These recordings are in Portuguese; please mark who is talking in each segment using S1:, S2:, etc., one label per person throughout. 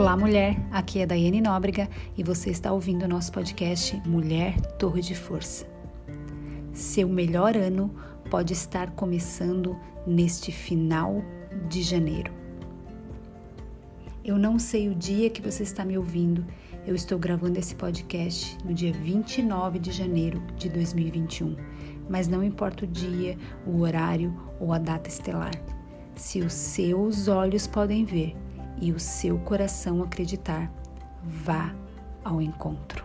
S1: Olá, mulher. Aqui é Daiane Nóbrega e você está ouvindo o nosso podcast Mulher Torre de Força. Seu melhor ano pode estar começando neste final de janeiro. Eu não sei o dia que você está me ouvindo. Eu estou gravando esse podcast no dia 29 de janeiro de 2021, mas não importa o dia, o horário ou a data estelar. Se os seus olhos podem ver, e o seu coração acreditar, vá ao encontro.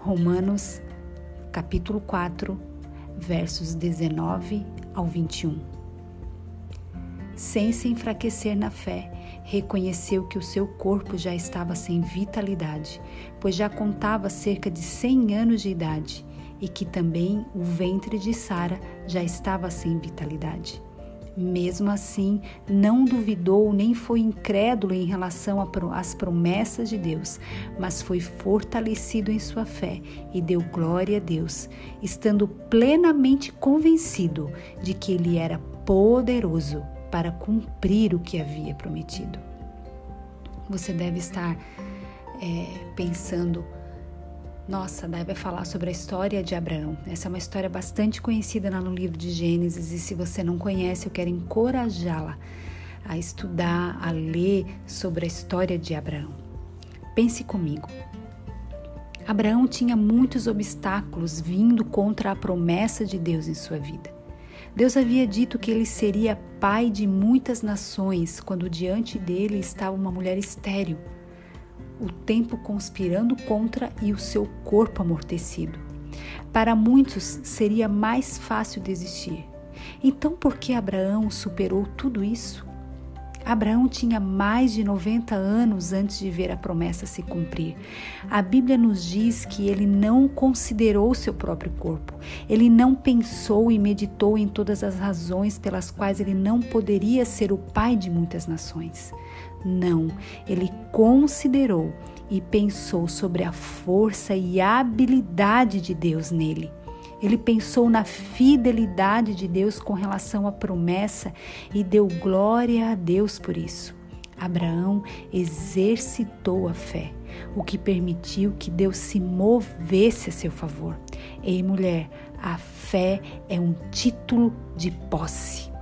S1: Romanos, capítulo 4, versos 19 ao 21. Sem se enfraquecer na fé, reconheceu que o seu corpo já estava sem vitalidade, pois já contava cerca de 100 anos de idade e que também o ventre de Sara já estava sem vitalidade. Mesmo assim, não duvidou nem foi incrédulo em relação às promessas de Deus, mas foi fortalecido em sua fé e deu glória a Deus, estando plenamente convencido de que Ele era poderoso para cumprir o que havia prometido. Você deve estar é, pensando nossa, daí vai falar sobre a história de Abraão. Essa é uma história bastante conhecida no livro de Gênesis e se você não conhece, eu quero encorajá-la a estudar, a ler sobre a história de Abraão. Pense comigo. Abraão tinha muitos obstáculos vindo contra a promessa de Deus em sua vida. Deus havia dito que ele seria pai de muitas nações quando diante dele estava uma mulher estéril o tempo conspirando contra e o seu corpo amortecido. Para muitos seria mais fácil desistir. Então, por que Abraão superou tudo isso? Abraão tinha mais de 90 anos antes de ver a promessa se cumprir. A Bíblia nos diz que ele não considerou seu próprio corpo. Ele não pensou e meditou em todas as razões pelas quais ele não poderia ser o pai de muitas nações. Não, ele considerou e pensou sobre a força e a habilidade de Deus nele. Ele pensou na fidelidade de Deus com relação à promessa e deu glória a Deus por isso. Abraão exercitou a fé, o que permitiu que Deus se movesse a seu favor. Ei, mulher, a fé é um título de posse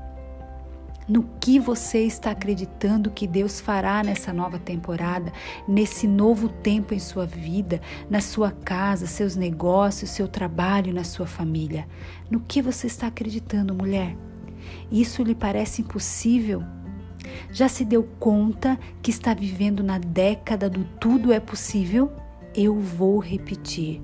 S1: no que você está acreditando que Deus fará nessa nova temporada, nesse novo tempo em sua vida, na sua casa, seus negócios, seu trabalho, na sua família. No que você está acreditando, mulher? Isso lhe parece impossível? Já se deu conta que está vivendo na década do tudo é possível? Eu vou repetir.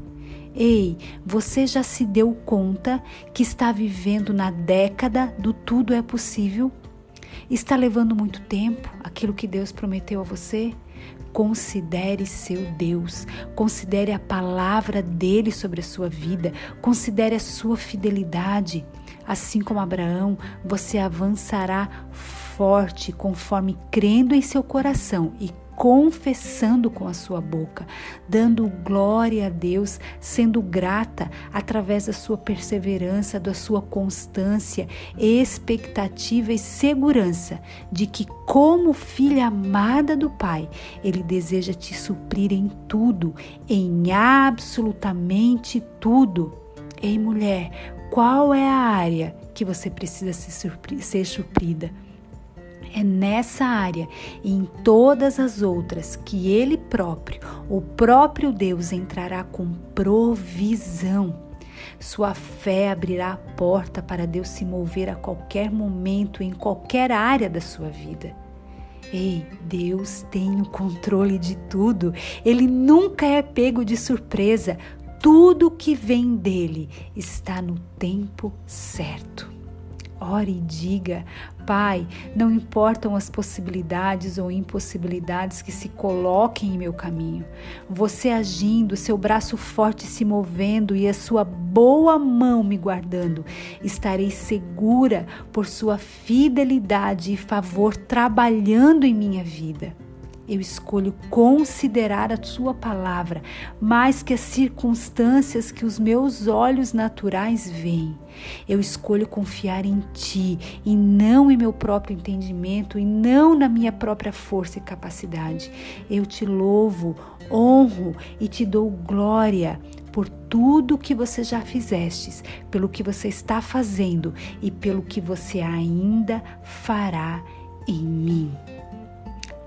S1: Ei, você já se deu conta que está vivendo na década do tudo é possível? Está levando muito tempo aquilo que Deus prometeu a você? Considere seu Deus, considere a palavra dele sobre a sua vida, considere a sua fidelidade. Assim como Abraão, você avançará forte conforme crendo em seu coração e confessando com a sua boca, dando glória a Deus, sendo grata através da sua perseverança, da sua constância, expectativa e segurança de que, como filha amada do Pai, Ele deseja te suprir em tudo, em absolutamente tudo. Ei, mulher, qual é a área que você precisa ser suprida? É nessa área e em todas as outras que Ele próprio, o próprio Deus, entrará com provisão. Sua fé abrirá a porta para Deus se mover a qualquer momento, em qualquer área da sua vida. Ei, Deus tem o controle de tudo. Ele nunca é pego de surpresa. Tudo que vem dele está no tempo certo. Ore e diga: Pai, não importam as possibilidades ou impossibilidades que se coloquem em meu caminho. Você agindo, seu braço forte se movendo e a sua boa mão me guardando, estarei segura por sua fidelidade e favor trabalhando em minha vida. Eu escolho considerar a Sua palavra mais que as circunstâncias que os meus olhos naturais veem. Eu escolho confiar em Ti e não em meu próprio entendimento e não na minha própria força e capacidade. Eu te louvo, honro e te dou glória por tudo que você já fizestes, pelo que você está fazendo e pelo que você ainda fará em mim.